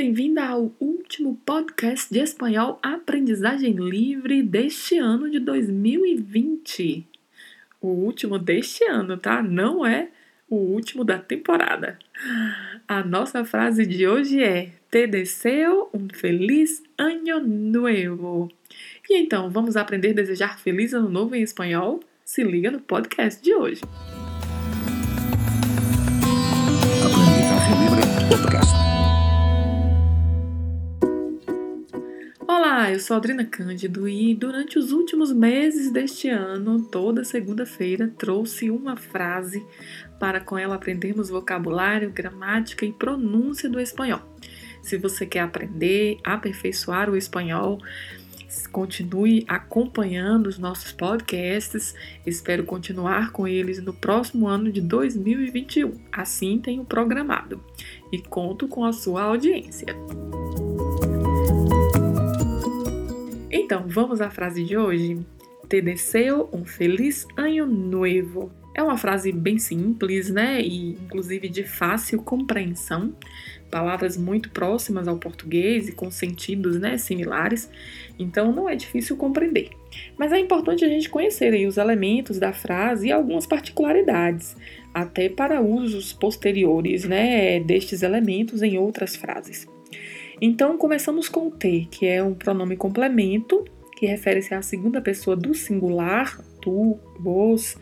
bem-vinda ao último podcast de espanhol Aprendizagem Livre deste ano de 2020. O último deste ano, tá? Não é o último da temporada. A nossa frase de hoje é: Te deseo um feliz año nuevo. E então, vamos aprender a desejar feliz ano novo em espanhol? Se liga no podcast de hoje. Olá, eu sou Adriana Cândido e durante os últimos meses deste ano, toda segunda-feira, trouxe uma frase para com ela aprendermos vocabulário, gramática e pronúncia do espanhol. Se você quer aprender, aperfeiçoar o espanhol, continue acompanhando os nossos podcasts. Espero continuar com eles no próximo ano de 2021. Assim tenho programado e conto com a sua audiência. Então, vamos à frase de hoje? Te deseo um feliz año nuevo. É uma frase bem simples, né? E inclusive de fácil compreensão. Palavras muito próximas ao português e com sentidos né, similares. Então não é difícil compreender. Mas é importante a gente conhecer aí os elementos da frase e algumas particularidades, até para usos posteriores né, destes elementos em outras frases. Então, começamos com o te, que é um pronome complemento, que refere-se à segunda pessoa do singular, tu, vos,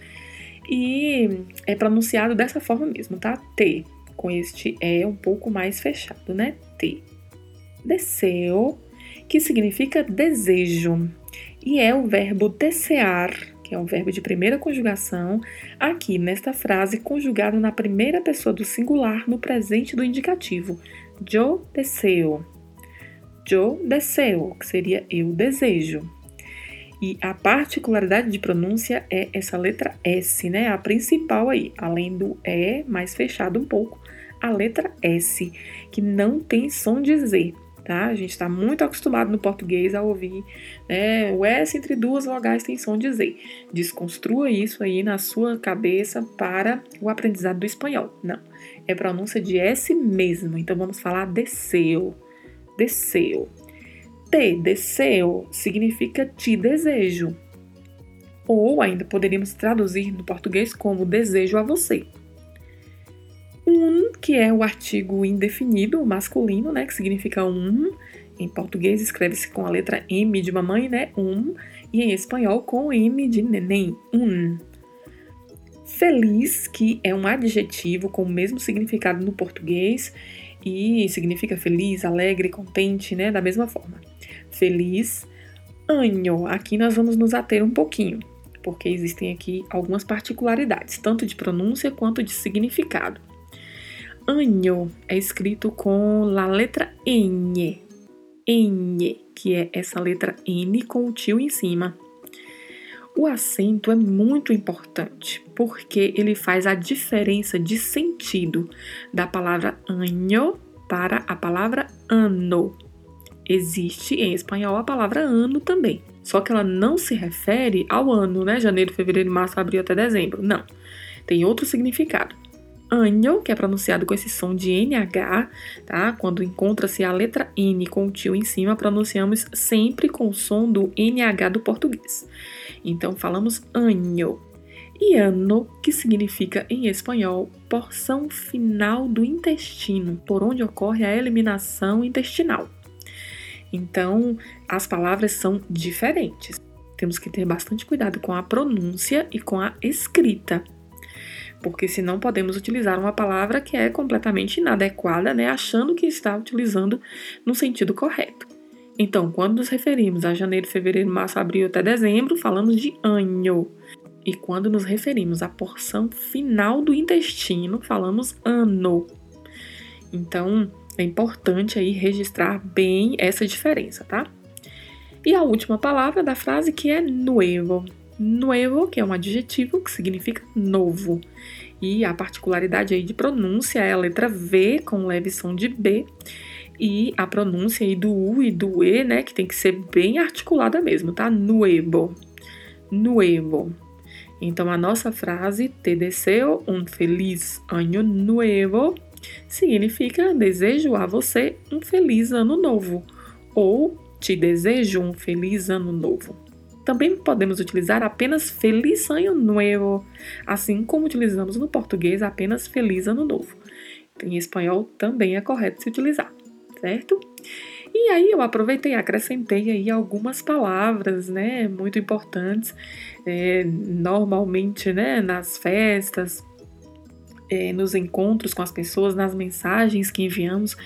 e é pronunciado dessa forma mesmo, tá? Te, com este é um pouco mais fechado, né? Te. Deseo, que significa desejo, e é o verbo desear, que é um verbo de primeira conjugação, aqui nesta frase conjugado na primeira pessoa do singular no presente do indicativo. Yo deseo. Yo deseo, que seria eu desejo. E a particularidade de pronúncia é essa letra S, né? A principal aí, além do E, mais fechado um pouco, a letra S, que não tem som de Z tá? A gente está muito acostumado no português a ouvir né, o S entre duas vogais tem som de Z. Desconstrua isso aí na sua cabeça para o aprendizado do espanhol. Não, é pronúncia de S mesmo. Então vamos falar deseo, deseo. Te deseo significa te desejo. Ou ainda poderíamos traduzir no português como desejo a você um, que é o artigo indefinido, masculino, né, que significa um. Em português escreve-se com a letra M de mamãe, né, um, e em espanhol com M de neném, um. Feliz, que é um adjetivo com o mesmo significado no português e significa feliz, alegre, contente, né, da mesma forma. Feliz. Anho, aqui nós vamos nos ater um pouquinho, porque existem aqui algumas particularidades, tanto de pronúncia quanto de significado año é escrito com a letra N. N, que é essa letra N com o tio em cima. O acento é muito importante porque ele faz a diferença de sentido da palavra año para a palavra ano. Existe em espanhol a palavra ano também, só que ela não se refere ao ano, né? Janeiro, fevereiro, março, abril até dezembro. Não. Tem outro significado anho, que é pronunciado com esse som de NH, tá? Quando encontra-se a letra N com o tio em cima, pronunciamos sempre com o som do NH do português. Então falamos anho. E ano, que significa em espanhol porção final do intestino, por onde ocorre a eliminação intestinal. Então, as palavras são diferentes. Temos que ter bastante cuidado com a pronúncia e com a escrita, porque senão podemos utilizar uma palavra que é completamente inadequada, né, achando que está utilizando no sentido correto. Então, quando nos referimos a janeiro, fevereiro, março, abril até dezembro, falamos de ano. E quando nos referimos à porção final do intestino, falamos ano. Então, é importante aí registrar bem essa diferença, tá? E a última palavra da frase que é nuevo. Nuevo, que é um adjetivo que significa novo. E a particularidade aí de pronúncia é a letra V com leve som de B e a pronúncia aí do U e do E, né, que tem que ser bem articulada mesmo, tá? Nuevo. Nuevo. Então a nossa frase te deseo un feliz año nuevo significa desejo a você um feliz ano novo ou te desejo um feliz ano novo. Também podemos utilizar apenas feliz ano novo, assim como utilizamos no português apenas feliz ano novo. Em espanhol também é correto se utilizar, certo? E aí eu aproveitei acrescentei aí algumas palavras, né, muito importantes, é, normalmente, né, nas festas, é, nos encontros com as pessoas, nas mensagens que enviamos,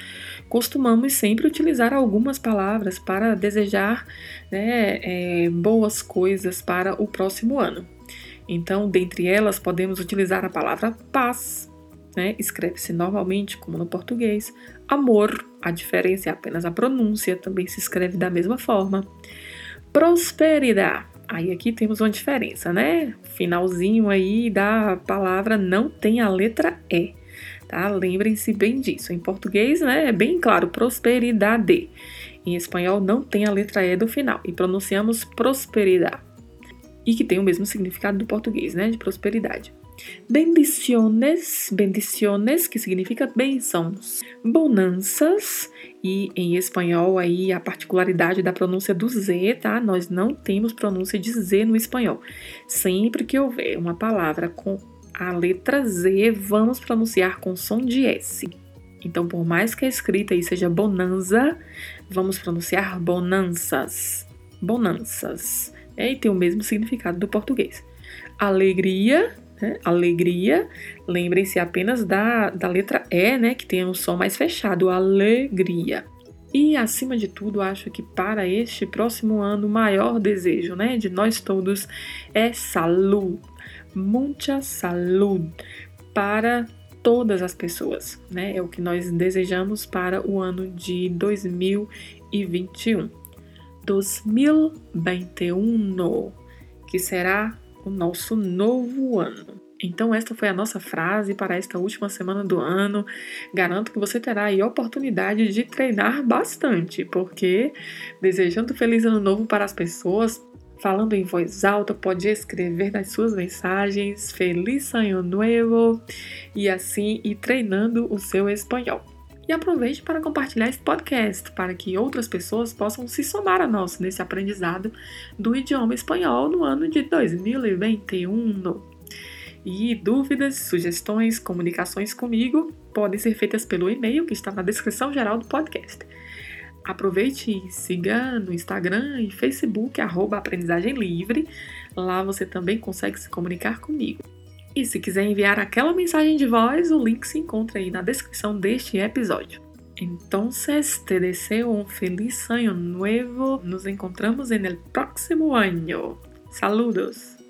costumamos sempre utilizar algumas palavras para desejar né, é, boas coisas para o próximo ano. Então, dentre elas, podemos utilizar a palavra paz, né? escreve-se normalmente como no português, amor, a diferença é apenas a pronúncia, também se escreve da mesma forma, prosperidade Aí aqui temos uma diferença, né? Finalzinho aí da palavra não tem a letra E, tá? Lembrem-se bem disso. Em português, né, é bem claro, prosperidade. Em espanhol não tem a letra E do final e pronunciamos prosperidade. E que tem o mesmo significado do português, né, de prosperidade. Bendiciones, bendiciones, que significa bênçãos. Bonanças, e em espanhol aí a particularidade da pronúncia do Z, tá? Nós não temos pronúncia de Z no espanhol. Sempre que houver uma palavra com a letra Z, vamos pronunciar com som de S. Então, por mais que a escrita aí seja bonanza, vamos pronunciar bonanças. Bonanças. É, e tem o mesmo significado do português. Alegria, né? Alegria, lembrem-se apenas da, da letra E, né? Que tem um som mais fechado, alegria. E acima de tudo, acho que para este próximo ano, o maior desejo, né, de nós todos é saúde, muita saúde para todas as pessoas, né? É o que nós desejamos para o ano de 2021. 2021, que será o nosso novo ano. Então, esta foi a nossa frase para esta última semana do ano. Garanto que você terá aí oportunidade de treinar bastante, porque desejando feliz ano novo para as pessoas, falando em voz alta, pode escrever nas suas mensagens Feliz Ano Novo e assim ir treinando o seu espanhol. E aproveite para compartilhar esse podcast para que outras pessoas possam se somar a nós nesse aprendizado do idioma espanhol no ano de 2021. E dúvidas, sugestões, comunicações comigo podem ser feitas pelo e-mail que está na descrição geral do podcast. Aproveite e siga no Instagram e Facebook, arroba Aprendizagem Livre. Lá você também consegue se comunicar comigo. E se quiser enviar aquela mensagem de voz, o link se encontra aí na descrição deste episódio. Então, te deseo um feliz ano novo. Nos encontramos no próximo ano. Saludos!